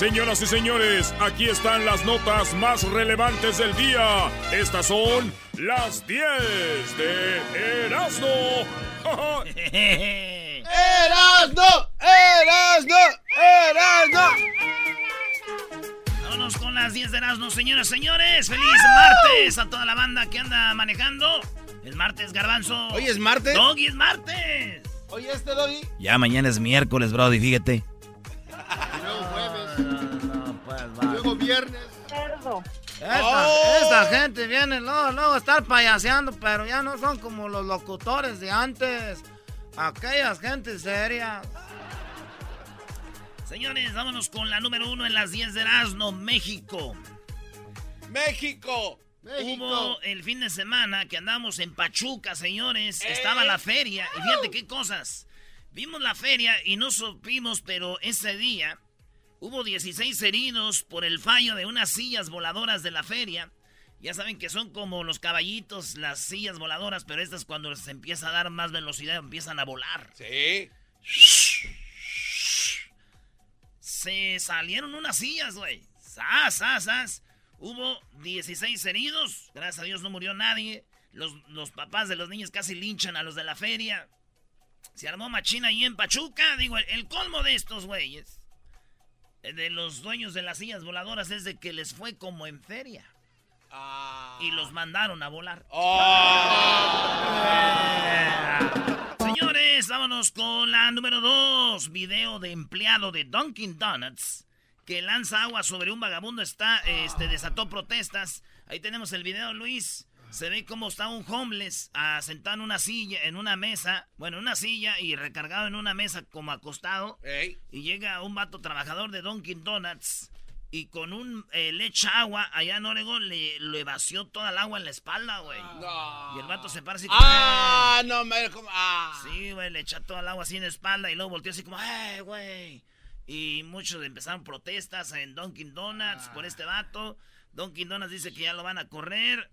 Señoras y señores, aquí están las notas más relevantes del día. Estas son las 10 de Erasmo. ¡Erasmo! ¡Erasmo! ¡Erasmo! Vámonos con las 10 de Erasmo, señoras y señores. ¡Feliz martes a toda la banda que anda manejando! Es martes, Garbanzo. ¿Hoy es martes? Doggy, es martes. ¿Hoy este, Doggy? Ya mañana es miércoles, Brody, fíjate. Viernes. Cerdo. Esta, ¡Oh! esta gente viene luego, luego a estar payaseando, pero ya no son como los locutores de antes. Aquellas gentes serias. Señores, vámonos con la número uno en las 10 de Erasmo, México. ¡México! ¡México! Hubo el fin de semana que andamos en Pachuca, señores. Estaba la feria. Y fíjate qué cosas. Vimos la feria y no supimos, pero ese día hubo 16 heridos por el fallo de unas sillas voladoras de la feria. Ya saben que son como los caballitos, las sillas voladoras, pero estas cuando se empieza a dar más velocidad empiezan a volar. Sí. Se salieron unas sillas, güey. ¡Sas, sas, sas! Hubo 16 heridos. Gracias a Dios no murió nadie. Los, los papás de los niños casi linchan a los de la feria. Se armó machina ahí en Pachuca. Digo, el, el colmo de estos güeyes, de los dueños de las sillas voladoras, es de que les fue como en feria. Ah. Y los mandaron a volar. Oh. Señores, vámonos con la número 2. Video de empleado de Dunkin' Donuts que lanza agua sobre un vagabundo está, este, desató protestas. Ahí tenemos el video, Luis. Se ve cómo está un homeless ah, sentado en una silla, en una mesa, bueno, en una silla y recargado en una mesa como acostado. Ey. Y llega un vato trabajador de Dunkin' Donuts y con un eh, le echa agua allá en Oregon le, le vació toda el agua en la espalda, güey. No. Y el vato se para así como... Ah, no, me como. Ah. Sí, güey, le echa todo el agua así en la espalda y luego volteó así como, ¡eh, güey! Y muchos empezaron protestas en Dunkin' Donuts por este vato. Dunkin' Donuts dice que ya lo van a correr.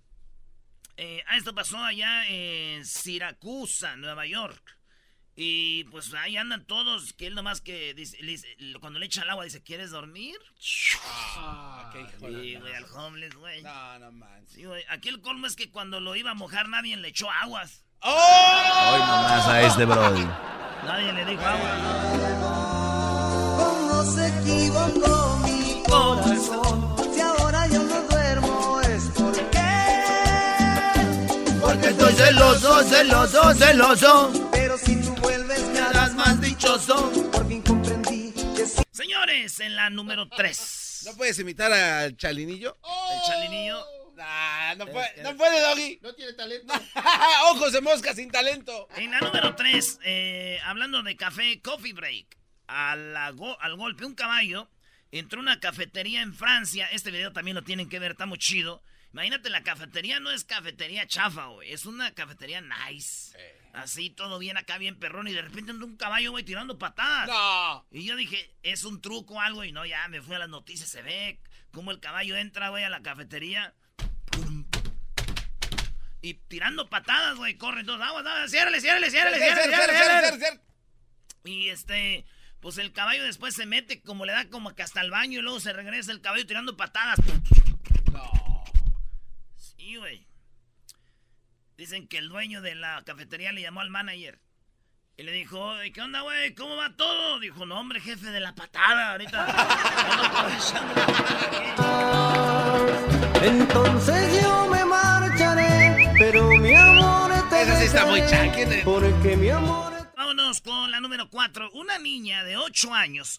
Eh, ah, esto pasó allá en Siracusa, Nueva York. Y pues ahí andan todos, que él nomás que dice, le dice- cuando le echa el agua dice, ¿quieres dormir? Ah, qué hijo de Sí, la güey, al homeless, güey. No, no manches. Sí, güey. Aquí el colmo es que cuando lo iba a mojar nadie le echó aguas. ¡Oh! Hoy nomás a este Brody. Nadie le dijo agua. ¿Cómo se equivocó mi corazón? Celoso, celoso, celoso. Pero si tú vuelves me harás más dichoso Por fin comprendí que si Señores, en la número 3. ¿No puedes imitar al chalinillo? El chalinillo. Nah, no puede, no puede, Doggy. No tiene talento. Ojos de mosca sin talento. En la número 3, hablando de café, Coffee Break. A la go- al golpe, un caballo entró a una cafetería en Francia. Este video también lo tienen que ver, está muy chido. Imagínate, la cafetería no es cafetería chafa, güey. Es una cafetería nice. Así, todo bien acá, bien perrón. Y de repente entró un caballo, güey, tirando patadas. No. Y yo dije, es un truco o algo. Y no, ya me fui a las noticias. Se ve cómo el caballo entra, güey, a la cafetería. Y tirando patadas, güey, corren todos. Aguas, aguas, ciérrale, ciérrale, ciérrale, ciérrale. Y este, pues el caballo después se mete, como le da como que hasta el baño y luego se regresa el caballo tirando patadas. Güey. Dicen que el dueño de la cafetería le llamó al manager. Y le dijo, "Oye, ¿qué onda, güey? ¿Cómo va todo? Dijo, no, hombre, jefe de la patada. Ahorita ando aprovechando la patada". Entonces yo me marcharé Pero mi amor te Esa sí está muy chanque. Porque mi amor Vámonos con la número 4. Una niña de 8 años.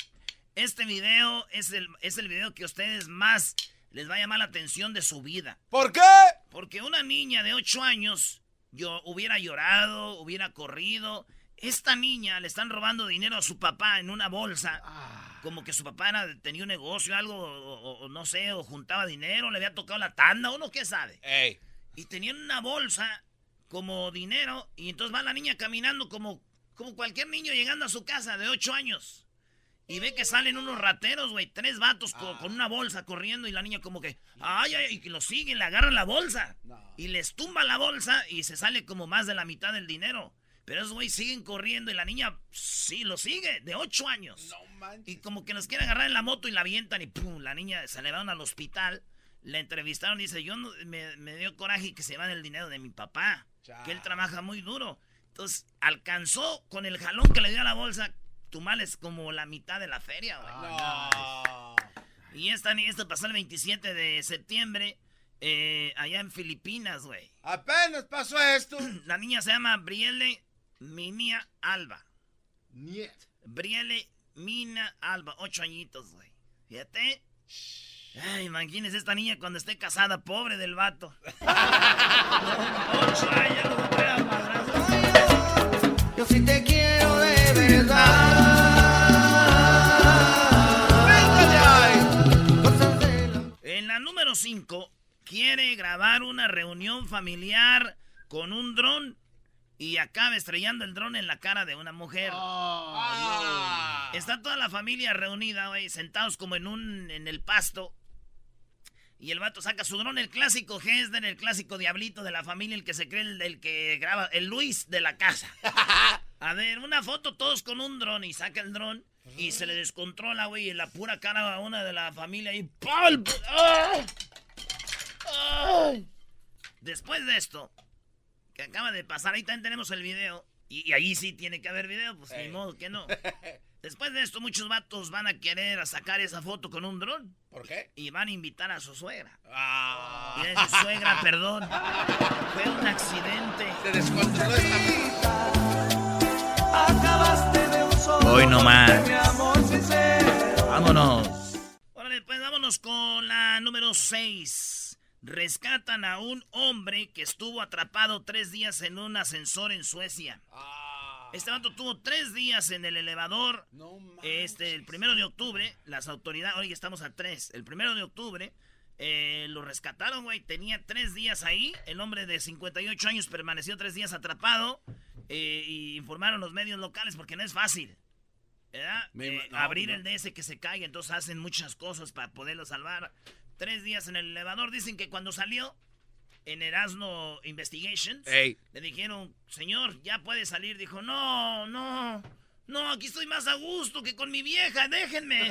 Este video es el, es el video que ustedes más les va a llamar la atención de su vida. ¿Por qué? Porque una niña de 8 años yo hubiera llorado, hubiera corrido. Esta niña le están robando dinero a su papá en una bolsa. Como que su papá era- tenía un negocio, algo, o no sé, o juntaba dinero, le había tocado la tanda, uno qué sabe. Ey. Y tenían una bolsa como dinero, y entonces va la niña caminando como, como cualquier niño llegando a su casa de 8 años. Y ve que salen unos rateros, güey, tres vatos co- con, una bolsa corriendo y la niña como que, ay, ay, y que lo siguen, le agarran la bolsa. Y les tumba la bolsa y se sale como más de la mitad del dinero. Pero esos güeyes siguen corriendo y la niña sí lo sigue, de 8 años. No manches. Y como que nos quieren agarrar en la moto y la avientan y pum, la niña se le van al hospital. La entrevistaron y dice, yo no- me, me dio coraje que se van el dinero de mi papá, que él trabaja muy duro. Entonces, alcanzó con el jalón que le dio a la bolsa, Tumales como la mitad de la feria, güey. No. Y esta, ni- esto pasó el 27 de septiembre, eh, allá en Filipinas, güey. Apenas pasó esto. La niña se llama Brielle Minia Alba. Niet. Brielle Mina Alba, ocho añitos, güey. Fíjate. Ay, imagínese esta niña cuando esté casada, pobre del vato. ocho años, madrazos. Yo sí te quiero de En la número 5, quiere grabar una reunión familiar con un dron y acaba estrellando el dron en la cara de una mujer. Ah. Está toda la familia reunida, güey, sentados como en un en el pasto. Y el vato saca su dron, el clásico Hesden, el clásico diablito de la familia, el que se cree el, el que graba, el Luis de la casa. A ver, una foto todos con un dron y saca el dron y se le descontrola, güey, en la pura cara a una de la familia y ¡pal! ¡Ay! ¡Ay! Después de esto, que acaba de pasar, ahí también tenemos el video. Y, y ahí sí tiene que haber video, pues ni Ey. modo que no. Después de esto, muchos vatos van a querer a sacar esa foto con un dron ¿Por qué? y van a invitar a su suegra. Ah. Y a su suegra, perdón. Fue un accidente. Se descontroló esta. Hoy no más. mi amor sincero. Vámonos. Órale, pues vámonos con la número 6. Rescatan a un hombre que estuvo atrapado tres días en un ascensor en Suecia. Ah. Este vato tuvo tres días en el elevador. No. Este, el primero de octubre, las autoridades, hoy estamos a tres. El primero de octubre, eh, lo rescataron, güey. Tenía tres días ahí. El hombre de 58 años permaneció tres días atrapado. eh, y informaron los medios locales porque no es fácil. ¿verdad? Me Eh, no, abrir no. el DS que se caiga, entonces hacen muchas cosas para poderlo salvar. Tres días en el elevador. Dicen que cuando salió en Erasmo Investigations, Ey. le dijeron, señor, ya puede salir. Dijo, no, no, no, aquí estoy más a gusto que con mi vieja, déjenme. Que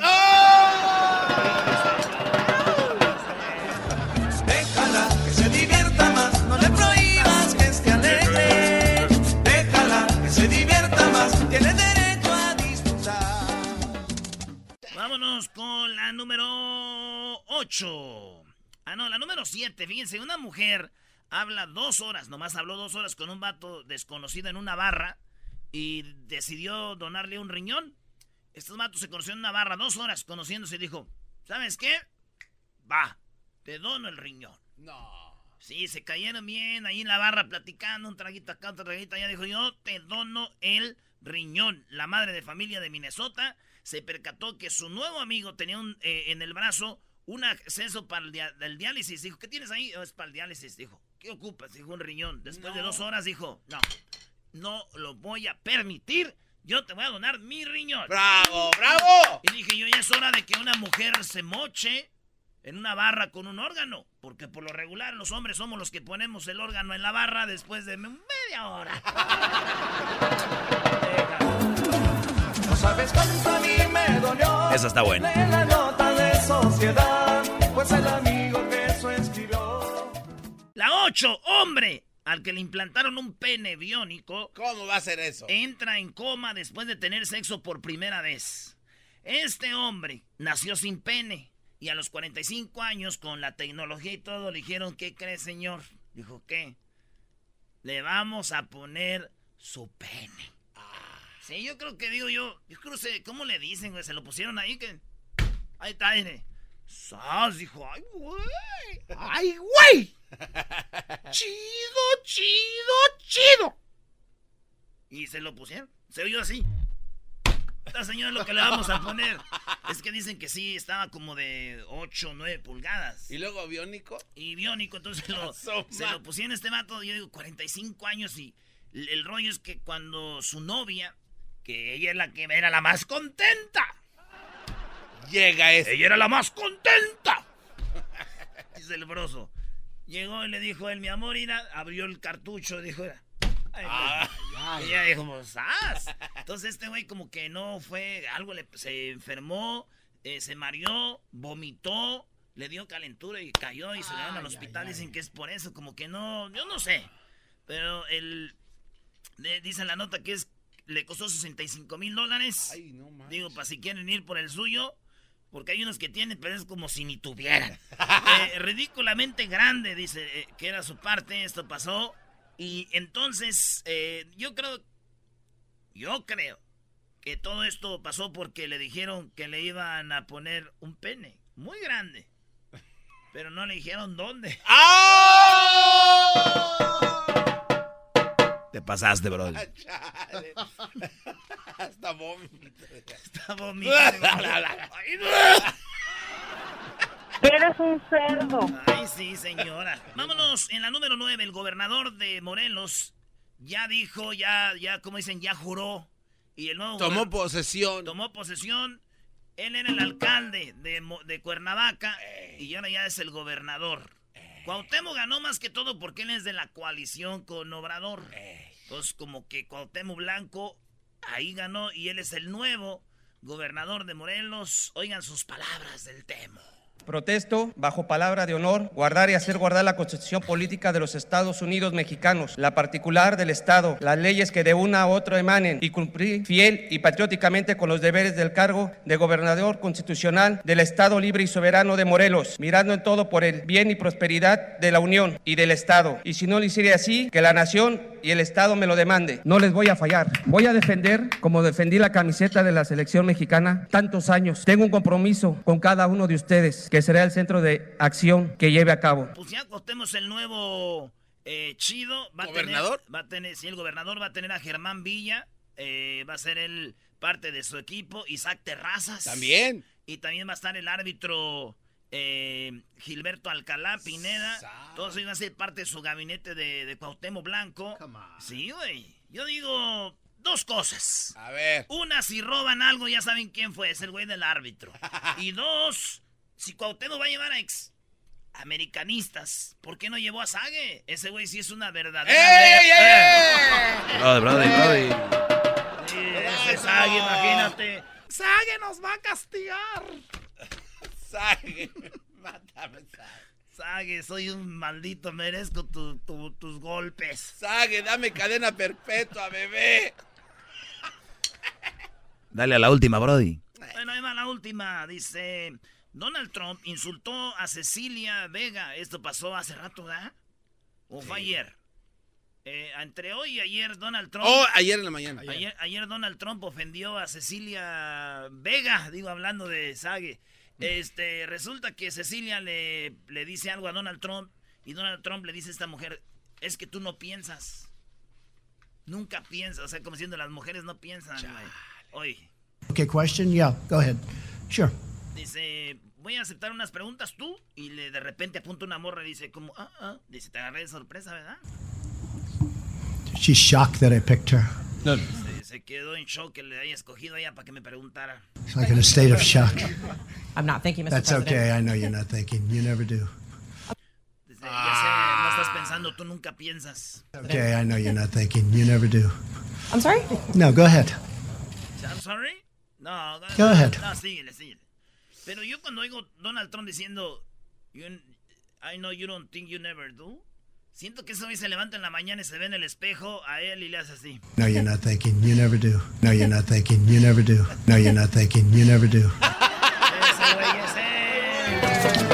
se divierta más, no le prohíbas que esté alegre. Déjala que se divierta más, tiene derecho a disfrutar. Vámonos con la número 8. Ah, no, la número 7. Fíjense, una mujer habla dos horas, nomás habló dos horas con un vato desconocido en una barra y decidió donarle un riñón. Estos vatos se conocieron en una barra dos horas conociéndose y dijo, ¿sabes qué? Va, te dono el riñón. No. Sí, se cayeron bien ahí en la barra platicando, un traguito acá, otro traguito allá. Dijo, yo te dono el riñón. La madre de familia de Minnesota se percató que su nuevo amigo tenía un, eh, en el brazo un acceso para el, dia- el diálisis. Dijo, ¿qué tienes ahí? "Oh, es para el diálisis. Dijo, ¿qué ocupas? Dijo, un riñón. Después de dos horas dijo, no, no lo voy a permitir. Yo te voy a donar mi riñón. ¡Bravo, bravo! Y dije yo, ya es hora de que una mujer se moche en una barra con un órgano. Porque por lo regular los hombres somos los que ponemos el órgano en la barra después de media hora. No sabes cuánto a mí me dolió. Esa está buena. De la nota de sociedad, pues el amigo que eso escribió. La 8, hombre, al que le implantaron un pene biónico, ¿Cómo va a ser eso? entra en coma después de tener sexo por primera vez. Este hombre nació sin pene y a los 45 años, con la tecnología y todo, le dijeron, ¿qué cree, señor? Dijo, ¿qué? Le vamos a poner su pene. Sí, yo creo que digo yo, yo creo que, ¿cómo le dicen, güey? Se lo pusieron ahí que... Ahí está, mire. ¡Sas! Dijo, ¡ay, güey! ¡Ay, güey! ¡Chido, chido, chido! Y se lo pusieron. Se oyó así. Esta señora lo que le vamos a poner. Es que dicen que sí, estaba como de 8 o 9 pulgadas. ¿Y luego biónico? Y biónico, entonces lo- se lo pusieron este vato, yo digo, 45 años y el, el rollo es que cuando su novia, que ella es la que era la más contenta, Llega ese. ella era la más contenta, dice el broso, llegó y le dijo él, mi amor, mira, abrió el cartucho, dijo, "Mira, Y ella dijo, pues. Entonces este güey como que no fue, algo le, se enfermó, eh, se mareó, vomitó, le dio calentura y cayó y se llevaron al hospital. Dicen que es por eso, como que no, yo no sé. Pero el, de- dice la nota que es, le costó 65 mil dólares. Ay, no. Digo, para si quieren ir por el suyo. Porque hay unos que tienen, pero es como si ni tuvieran. Eh, ridículamente grande, dice, eh, que era su parte, esto pasó. Y entonces, eh, yo creo, yo creo que todo esto pasó porque le dijeron que le iban a poner un pene muy grande. Pero no le dijeron dónde. Te pasaste. Hasta vómito. Vomitando. Eres un cerdo. Ay, sí, señora. Vámonos, en la número 9, el gobernador de Morelos ya dijo, ya, ya, como dicen, ya juró. Y el nuevo Tomó posesión. tomó posesión. Él era el alcalde de, de Cuernavaca y ahora ya es el gobernador. Cuauhtémoc ganó más que todo porque él es de la coalición con Obrador. Entonces, como que Cuauhtémoc Blanco ahí ganó y él es el nuevo gobernador de Morelos. Oigan sus palabras del tema. Protesto, bajo palabra de honor, guardar y hacer guardar la Constitución Política de los Estados Unidos Mexicanos, la particular del Estado, las leyes que de una a otra emanen y cumplir fiel y patrióticamente con los deberes del cargo de gobernador constitucional del Estado libre y soberano de Morelos, mirando en todo por el bien y prosperidad de la Unión y del Estado. Y si no lo hiciera así, que la nación y el Estado me lo demande. No les voy a fallar. Voy a defender, como defendí la camiseta de la selección mexicana tantos años. Tengo un compromiso con cada uno de ustedes, que será el centro de acción que lleve a cabo. Pues ya costemos el nuevo eh, chido. Va ¿Gobernador? A tener, va a tener, sí, el gobernador va a tener a Germán Villa. eh, va a ser él parte de su equipo. Isaac Terrazas. También. Y también va a estar el árbitro eh, Gilberto Alcalá Pineda. Sa- Todos ellos van a ser parte de su gabinete de, de Cuauhtémoc Blanco. Sí, güey. Yo digo dos cosas. A ver. Una, si roban algo, ya saben quién fue, es el güey del árbitro. Y dos, si Cuauhtémoc va a llevar a ex americanistas, ¿por qué no llevó a Sague? Ese güey sí es una verdadera... ¡Ey, ey, ey! Brody, Brody, Brody. ese Sague, imagínate. Sague nos va a castigar. Sague. Mátame, Sague. Sague, soy un maldito, merezco tu- tu- tus golpes. Sague, dame cadena perpetua, bebé. Dale a la última, Brody. Bueno, ahí va la última. Dice, Donald Trump insultó a Cecilia Vega. Esto pasó hace rato, ¿verdad? ¿O fue ayer? Eh, entre hoy y ayer Donald Trump... Oh, ayer en la mañana. Ayer, ayer Donald Trump ofendió a Cecilia Vega, digo, hablando de Sage. Este, resulta que Cecilia le, le dice algo a Donald Trump y Donald Trump le dice a esta mujer, es que tú no piensas. Nunca piensas, o sea, como diciendo, las mujeres no piensan, güey. Oye, Okay, question? Yeah, go ahead. Sure. dice, voy a aceptar unas preguntas tú y le de repente apunta una morra y dice como, ah, ah, dice, te agarré de sorpresa, ¿verdad? She's shocked that I picked her. Se, se quedó en shock que le haya escogido a ella para que me preguntara. It's like in a state of shock. I'm not thinking, Mr. That's President. okay. I know you're not thinking. You never do. Dice, ya sé, no estás pensando, tú nunca piensas. Okay, I know you're not thinking. You never do. I'm sorry? No, go ahead. I'm sorry? No, Go ahead. No, síguele, síguele. Pero yo cuando oigo Donald Trump diciendo, "You- I know you don't think you never do, siento que ese güey se levanta en la mañana y se ve en el espejo a él y le hace así. No, you're not thinking. You never do. No, you're not thinking. You never do. No, you're not thinking. You never do. Ese güey es él.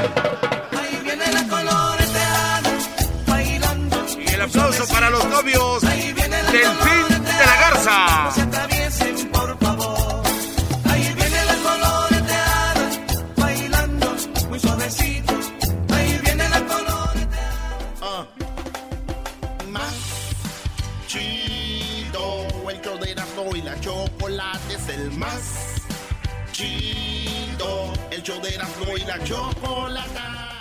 Ahí viene la coloreteada, bailando. Y el aplauso para los novios Ahí viene la del El show de Erasmo y la chocolate.